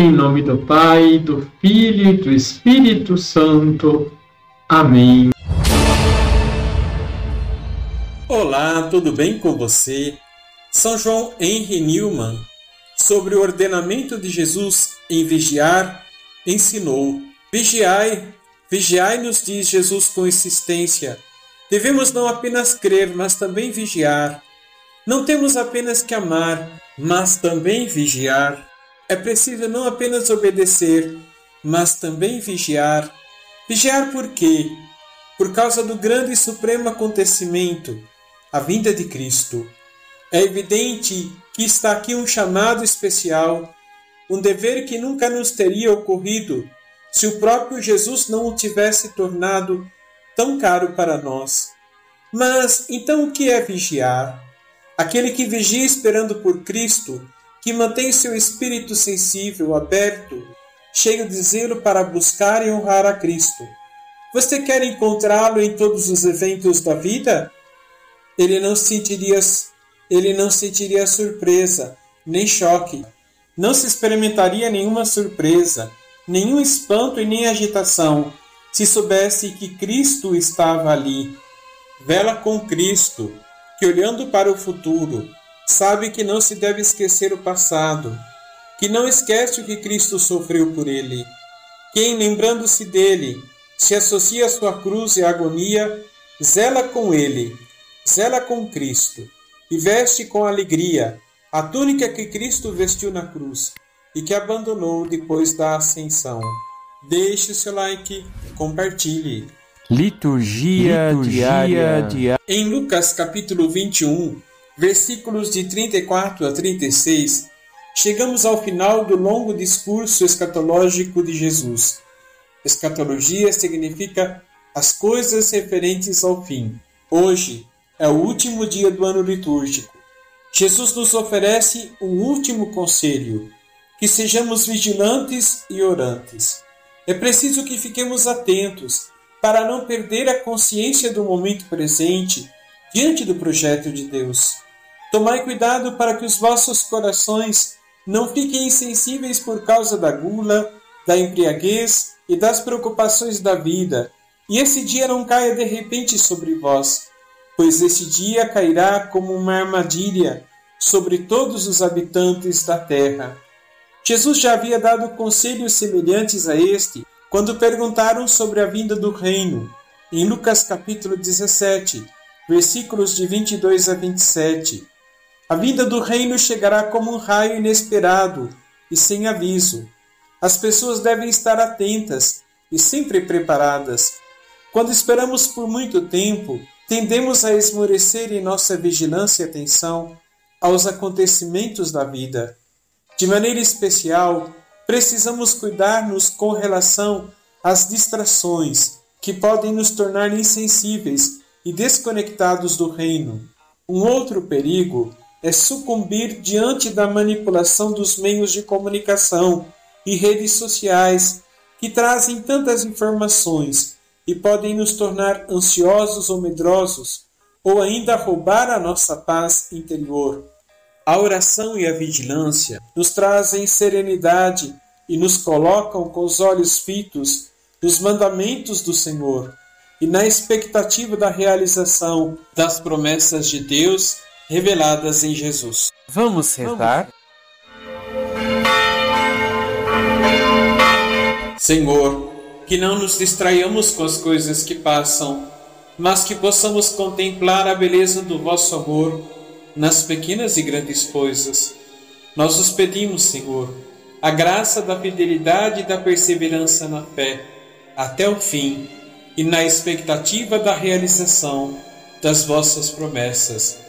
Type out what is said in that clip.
Em nome do Pai, do Filho e do Espírito Santo. Amém. Olá, tudo bem com você? São João Henry Newman, sobre o ordenamento de Jesus em vigiar, ensinou: Vigiai, vigiai, nos diz Jesus com insistência. Devemos não apenas crer, mas também vigiar. Não temos apenas que amar, mas também vigiar. É preciso não apenas obedecer, mas também vigiar. Vigiar por quê? Por causa do grande e supremo acontecimento, a vinda de Cristo. É evidente que está aqui um chamado especial, um dever que nunca nos teria ocorrido se o próprio Jesus não o tivesse tornado tão caro para nós. Mas então o que é vigiar? Aquele que vigia esperando por Cristo que mantém seu espírito sensível, aberto, cheio de zelo para buscar e honrar a Cristo. Você quer encontrá-lo em todos os eventos da vida? Ele não sentiria, ele não sentiria surpresa, nem choque. Não se experimentaria nenhuma surpresa, nenhum espanto e nem agitação, se soubesse que Cristo estava ali. Vela com Cristo, que olhando para o futuro, sabe que não se deve esquecer o passado, que não esquece o que Cristo sofreu por ele. Quem, lembrando-se dele, se associa à sua cruz e agonia, zela com ele, zela com Cristo, e veste com alegria a túnica que Cristo vestiu na cruz e que abandonou depois da ascensão. Deixe o seu like, compartilhe. Liturgia, Liturgia diária. diária. Em Lucas capítulo 21, versículos de 34 a 36, chegamos ao final do longo discurso escatológico de Jesus. Escatologia significa as coisas referentes ao fim. Hoje é o último dia do ano litúrgico. Jesus nos oferece um último conselho: que sejamos vigilantes e orantes. É preciso que fiquemos atentos para não perder a consciência do momento presente diante do projeto de Deus. Tomai cuidado para que os vossos corações não fiquem insensíveis por causa da gula, da embriaguez e das preocupações da vida, e esse dia não caia de repente sobre vós, pois esse dia cairá como uma armadilha sobre todos os habitantes da terra. Jesus já havia dado conselhos semelhantes a este quando perguntaram sobre a vinda do reino, em Lucas capítulo 17, versículos de 22 a 27. A vinda do reino chegará como um raio inesperado e sem aviso. As pessoas devem estar atentas e sempre preparadas. Quando esperamos por muito tempo, tendemos a esmorecer em nossa vigilância e atenção aos acontecimentos da vida. De maneira especial, precisamos cuidar-nos com relação às distrações que podem nos tornar insensíveis e desconectados do reino. Um outro perigo é sucumbir diante da manipulação dos meios de comunicação e redes sociais que trazem tantas informações e podem nos tornar ansiosos ou medrosos ou ainda roubar a nossa paz interior. A oração e a vigilância nos trazem serenidade e nos colocam com os olhos fitos nos mandamentos do Senhor e na expectativa da realização das promessas de Deus reveladas em Jesus. Vamos rezar? Senhor, que não nos distraiamos com as coisas que passam, mas que possamos contemplar a beleza do vosso amor nas pequenas e grandes coisas. Nós os pedimos, Senhor, a graça da fidelidade e da perseverança na fé, até o fim, e na expectativa da realização das vossas promessas